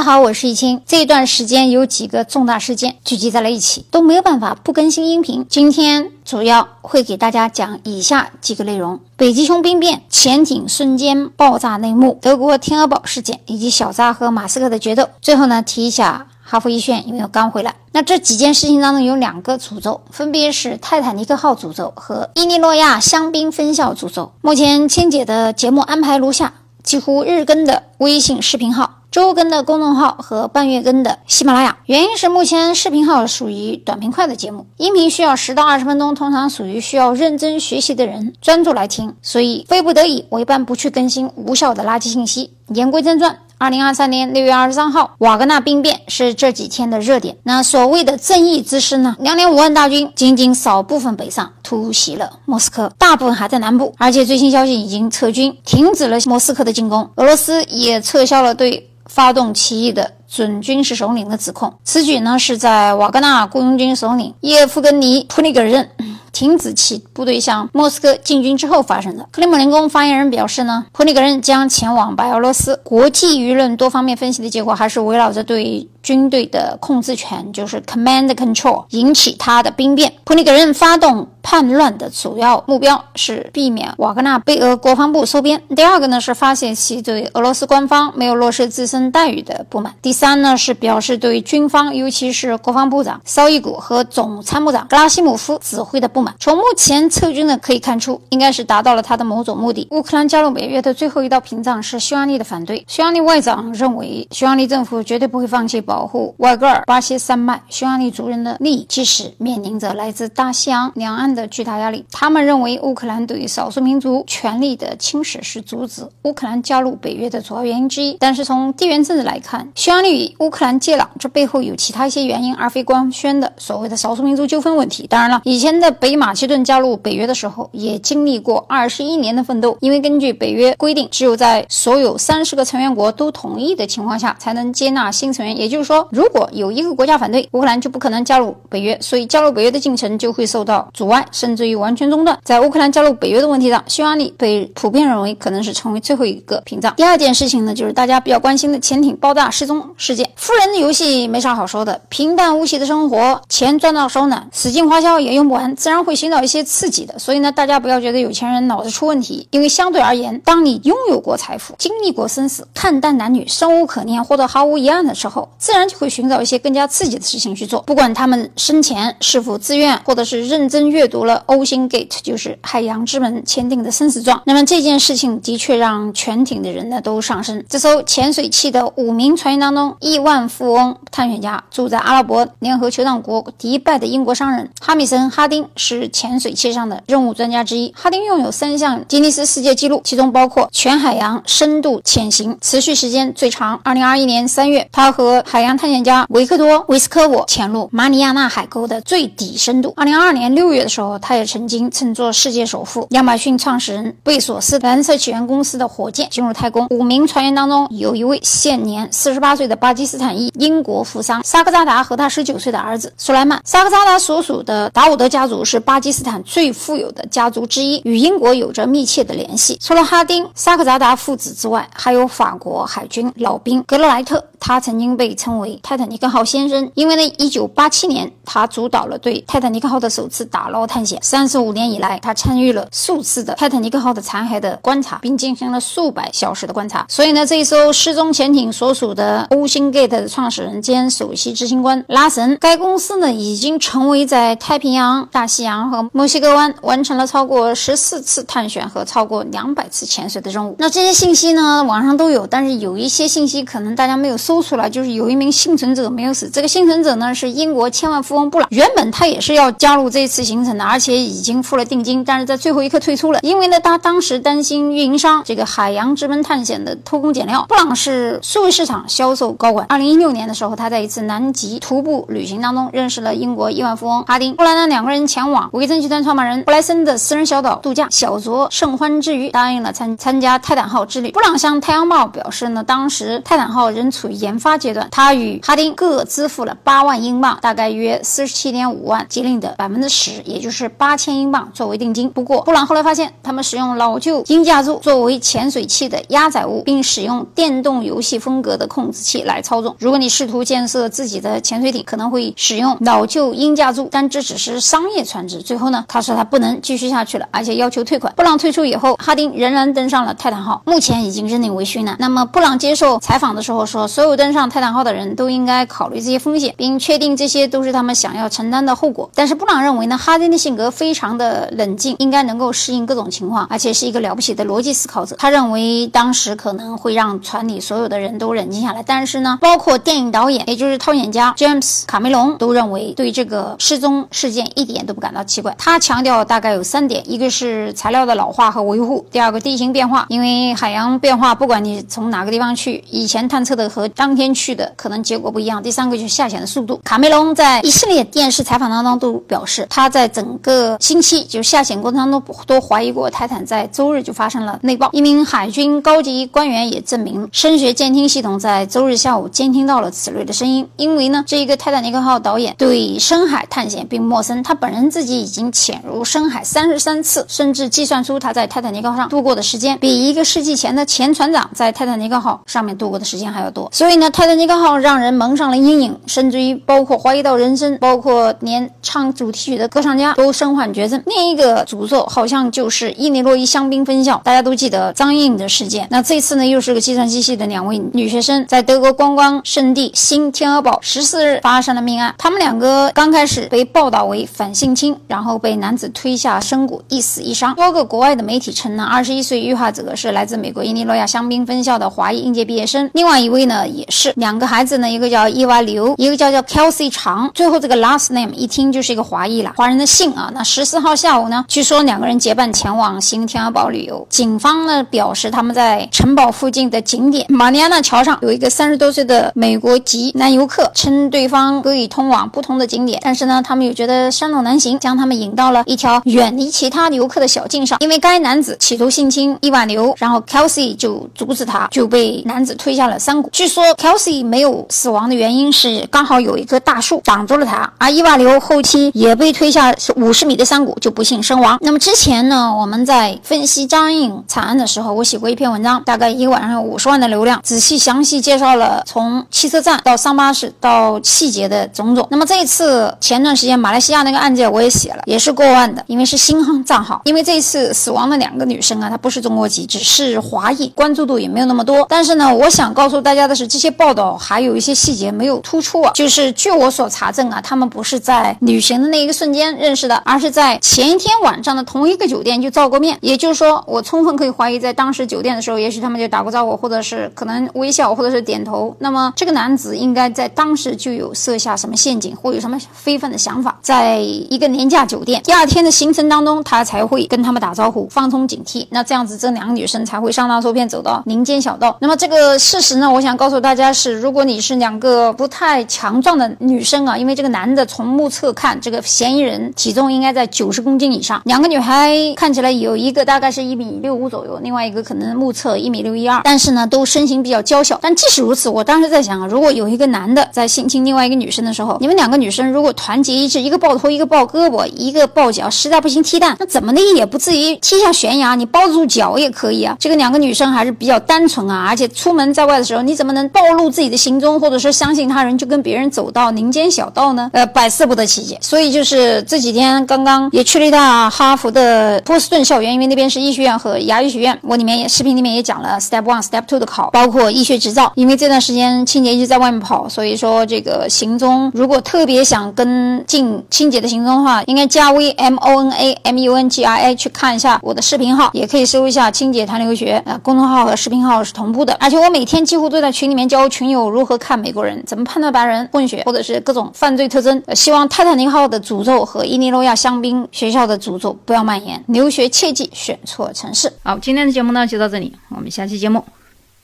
大家好，我是易清。这一段时间有几个重大事件聚集在了一起，都没有办法不更新音频。今天主要会给大家讲以下几个内容：北极熊兵变、潜艇瞬间爆炸内幕、德国天鹅堡事件以及小扎和马斯克的决斗。最后呢，提一下哈佛医学院，因为我刚回来。那这几件事情当中有两个诅咒，分别是泰坦尼克号诅咒和伊利诺亚香槟分校诅咒。目前清姐的节目安排如下：几乎日更的微信视频号。周更的公众号和半月更的喜马拉雅，原因是目前视频号属于短平快的节目，音频需要十到二十分钟，通常属于需要认真学习的人专注来听，所以非不得已，我一般不去更新无效的垃圾信息。言归正传。二零二三年六月二十三号，瓦格纳兵变是这几天的热点。那所谓的正义之师呢？两点五万大军，仅仅少部分北上突袭了莫斯科，大部分还在南部。而且最新消息已经撤军，停止了莫斯科的进攻。俄罗斯也撤销了对发动起义的准军事首领的指控。此举呢，是在瓦格纳雇佣军首领叶夫根尼·普里格任。停止其部队向莫斯科进军之后发生的。克里姆林宫发言人表示呢，普里格任将前往白俄罗斯。国际舆论多方面分析的结果还是围绕着对。军队的控制权就是 command control，引起他的兵变。普里格任发动叛乱的主要目标是避免瓦格纳被俄国防部收编。第二个呢是发泄其对俄罗斯官方没有落实自身待遇的不满。第三呢是表示对军方，尤其是国防部长绍伊古和总参谋长格拉西姆夫指挥的不满。从目前撤军呢可以看出，应该是达到了他的某种目的。乌克兰加入北约的最后一道屏障是匈牙利的反对。匈牙利外长认为，匈牙利政府绝对不会放弃。保保护外格尔巴西山脉匈牙利族人的利益，即使面临着来自大西洋两岸的巨大压力。他们认为乌克兰对于少数民族权利的侵蚀是阻止乌克兰加入北约的主要原因之一。但是从地缘政治来看，匈牙利与乌克兰接壤，这背后有其他一些原因，而非官宣的所谓的少数民族纠纷问题。当然了，以前的北马其顿加入北约的时候，也经历过二十一年的奋斗，因为根据北约规定，只有在所有三十个成员国都同意的情况下，才能接纳新成员，也就。就说，如果有一个国家反对，乌克兰就不可能加入北约，所以加入北约的进程就会受到阻碍，甚至于完全中断。在乌克兰加入北约的问题上，匈牙利被普遍认为可能是成为最后一个屏障。第二件事情呢，就是大家比较关心的潜艇爆炸失踪事件。富人的游戏没啥好说的，平淡无奇的生活，钱赚到手软，使劲花销也用不完，自然会寻找一些刺激的。所以呢，大家不要觉得有钱人脑子出问题，因为相对而言，当你拥有过财富，经历过生死，看淡男女，生无可恋，或者毫无疑案的时候，自自然就会寻找一些更加刺激的事情去做，不管他们生前是否自愿，或者是认真阅读了 Ocean Gate，就是海洋之门签订的生死状。那么这件事情的确让全艇的人呢都上升。这艘潜水器的五名船员当中，亿万富翁探险家住在阿拉伯联合酋长国迪拜的英国商人哈米森·哈丁是潜水器上的任务专家之一。哈丁拥有三项吉尼斯世界纪录，其中包括全海洋深度潜行持续时间最长。二零二一年三月，他和海海洋探险。家维克多·维斯科沃潜入马里亚纳海沟的最底深度。二零二二年六月的时候，他也曾经乘坐世界首富亚马逊创始人贝索斯蓝色起源公司的火箭进入太空。五名船员当中，有一位现年四十八岁的巴基斯坦裔英国富商萨克扎达和他十九岁的儿子苏莱曼。萨克扎达所属的达伍德家族是巴基斯坦最富有的家族之一，与英国有着密切的联系。除了哈丁·萨克扎达父子之外，还有法国海军老兵格勒莱特，他曾经被称称为。泰坦尼克号先生，因为呢，一九八七年他主导了对泰坦尼克号的首次打捞探险。三十五年以来，他参与了数次的泰坦尼克号的残骸的观察，并进行了数百小时的观察。所以呢，这一艘失踪潜艇所属的 Ocean Gate 的创始人兼首席执行官拉神，该公司呢已经成为在太平洋、大西洋和墨西哥湾完成了超过十四次探险和超过两百次潜水的任务。那这些信息呢，网上都有，但是有一些信息可能大家没有搜出来，就是有一名幸存者没有死。这个幸存者呢是英国千万富翁布朗，原本他也是要加入这次行程的，而且已经付了定金，但是在最后一刻退出了，因为呢他当时担心运营商这个海洋之门探险的偷工减料。布朗是数位市场销售高管，二零一六年的时候，他在一次南极徒步旅行当中认识了英国亿万富翁哈丁，后来呢两个人前往维珍集团创办人布莱森的私人小岛度假，小酌甚欢之余，答应了参参加泰坦号之旅。布朗向太阳报表示呢，当时泰坦号仍处于研发阶段，他与哈丁各支付了八万英镑，大概约四十七点五万吉林的百分之十，也就是八千英镑作为定金。不过，布朗后来发现，他们使用老旧鹰架柱作为潜水器的压载物，并使用电动游戏风格的控制器来操纵。如果你试图建设自己的潜水艇，可能会使用老旧鹰架柱，但这只是商业船只。最后呢，他说他不能继续下去了，而且要求退款。布朗退出以后，哈丁仍然登上了泰坦号，目前已经认定为殉难。那么，布朗接受采访的时候说，所有登上泰坦号的人人都应该考虑这些风险，并确定这些都是他们想要承担的后果。但是，布朗认为呢，哈丁的性格非常的冷静，应该能够适应各种情况，而且是一个了不起的逻辑思考者。他认为当时可能会让船里所有的人都冷静下来。但是呢，包括电影导演，也就是套演家 James 卡梅隆都认为对这个失踪事件一点都不感到奇怪。他强调大概有三点：一个是材料的老化和维护；第二个地形变化，因为海洋变化，不管你从哪个地方去，以前探测的和当天去的可能结果不一样。第三个就是下潜的速度。卡梅隆在一系列电视采访当中都表示，他在整个星期就下潜过程当中都怀疑过泰坦在周日就发生了内爆。一名海军高级官员也证明，声学监听系统在周日下午监听到了此类的声音。因为呢，这一个泰坦尼克号导演对深海探险并不陌生，他本人自己已经潜入深海三十三次，甚至计算出他在泰坦尼克号上度过的时间，比一个世纪前的前船长在泰坦尼克号上面度过的时间还要多。所以呢，泰坦尼克号让人蒙上了阴影，甚至于包括怀疑到人生，包括连唱主题曲的歌唱家都身患绝症。另一个诅咒好像就是伊利诺伊香槟分校，大家都记得张颖的事件。那这次呢，又是个计算机系的两位女学生在德国观光圣地新天鹅堡十四日发生了命案。他们两个刚开始被报道为反性侵，然后被男子推下深谷，一死一伤。多个国外的媒体称呢，二十一岁遇害者是来自美国伊利诺亚香槟分校的华裔应届毕业生，另外一位呢也是两个孩孩子呢，一个叫伊娃刘，一个叫叫 Kelsey 长。最后这个 last name 一听就是一个华裔了，华人的姓啊。那十四号下午呢，据说两个人结伴前往新天鹅堡旅游。警方呢表示，他们在城堡附近的景点马尼亚纳桥上有一个三十多岁的美国籍男游客，称对方可以通往不同的景点，但是呢，他们又觉得山路难行，将他们引到了一条远离其他游客的小径上。因为该男子企图性侵伊万流，然后 Kelsey 就阻止他，就被男子推下了山谷。据说 Kelsey 没有死亡的原因是刚好有一棵大树挡住了他，而伊万流后期也被推下五十米的山谷，就不幸身亡。那么之前呢，我们在分析张颖惨案的时候，我写过一篇文章，大概一个晚上有五十万的流量，仔细详细介绍了从汽车站到桑巴士到细节的种种。那么这一次前段时间马来西亚那个案件我也写了，也是过万的，因为是新账号。因为这一次死亡的两个女生啊，她不是中国籍，只是华裔，关注度也没有那么多。但是呢，我想告诉大家的是，这些报道还还有一些细节没有突出啊。就是据我所查证啊，他们不是在旅行的那一个瞬间认识的，而是在前一天晚上的同一个酒店就照过面。也就是说，我充分可以怀疑，在当时酒店的时候，也许他们就打过招呼，或者是可能微笑，或者是点头。那么这个男子应该在当时就有设下什么陷阱，或有什么非分的想法，在一个廉价酒店，第二天的行程当中，他才会跟他们打招呼，放松警惕。那这样子，这两个女生才会上当受骗，走到林间小道。那么这个事实呢，我想告诉大家是，如果你是两个不太强壮的女生啊，因为这个男的从目测看，这个嫌疑人体重应该在九十公斤以上。两个女孩看起来有一个大概是一米六五左右，另外一个可能目测一米六一二，但是呢，都身形比较娇小。但即使如此，我当时在想啊，如果有一个男的在性侵另外一个女生的时候，你们两个女生如果团结一致，一个抱头，一个抱胳膊，一个抱脚，实在不行踢蛋，那怎么的也不至于踢下悬崖，你抱住脚也可以啊。这个两个女生还是比较单纯啊，而且出门在外的时候，你怎么能暴露自己的行踪，或者说相信他人就跟别人走到林间小道呢？呃，百思不得其解。所以就是这几天刚刚也去了一趟哈佛的波士顿校园，因为那边是医学院和牙医学院。我里面也视频里面也讲了 Step One、Step Two 的考，包括医学执照。因为这段时间清洁一直在外面跑，所以说这个行踪如果特别想跟进清洁的行踪的话，应该加微 M O N A M U N G I A 去看一下我的视频号，也可以搜一下清洁谈留学，呃，公众号和视频号是同步的。而且我每天几乎都在群里面教群友如何看美国人，怎么判断白人混血或者是各种犯罪特征。希望泰坦尼克号的诅咒和伊利诺亚香槟学校的诅咒不要蔓延，留学切记选错城市。好，今天的节目呢就到这里，我们下期节目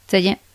再见。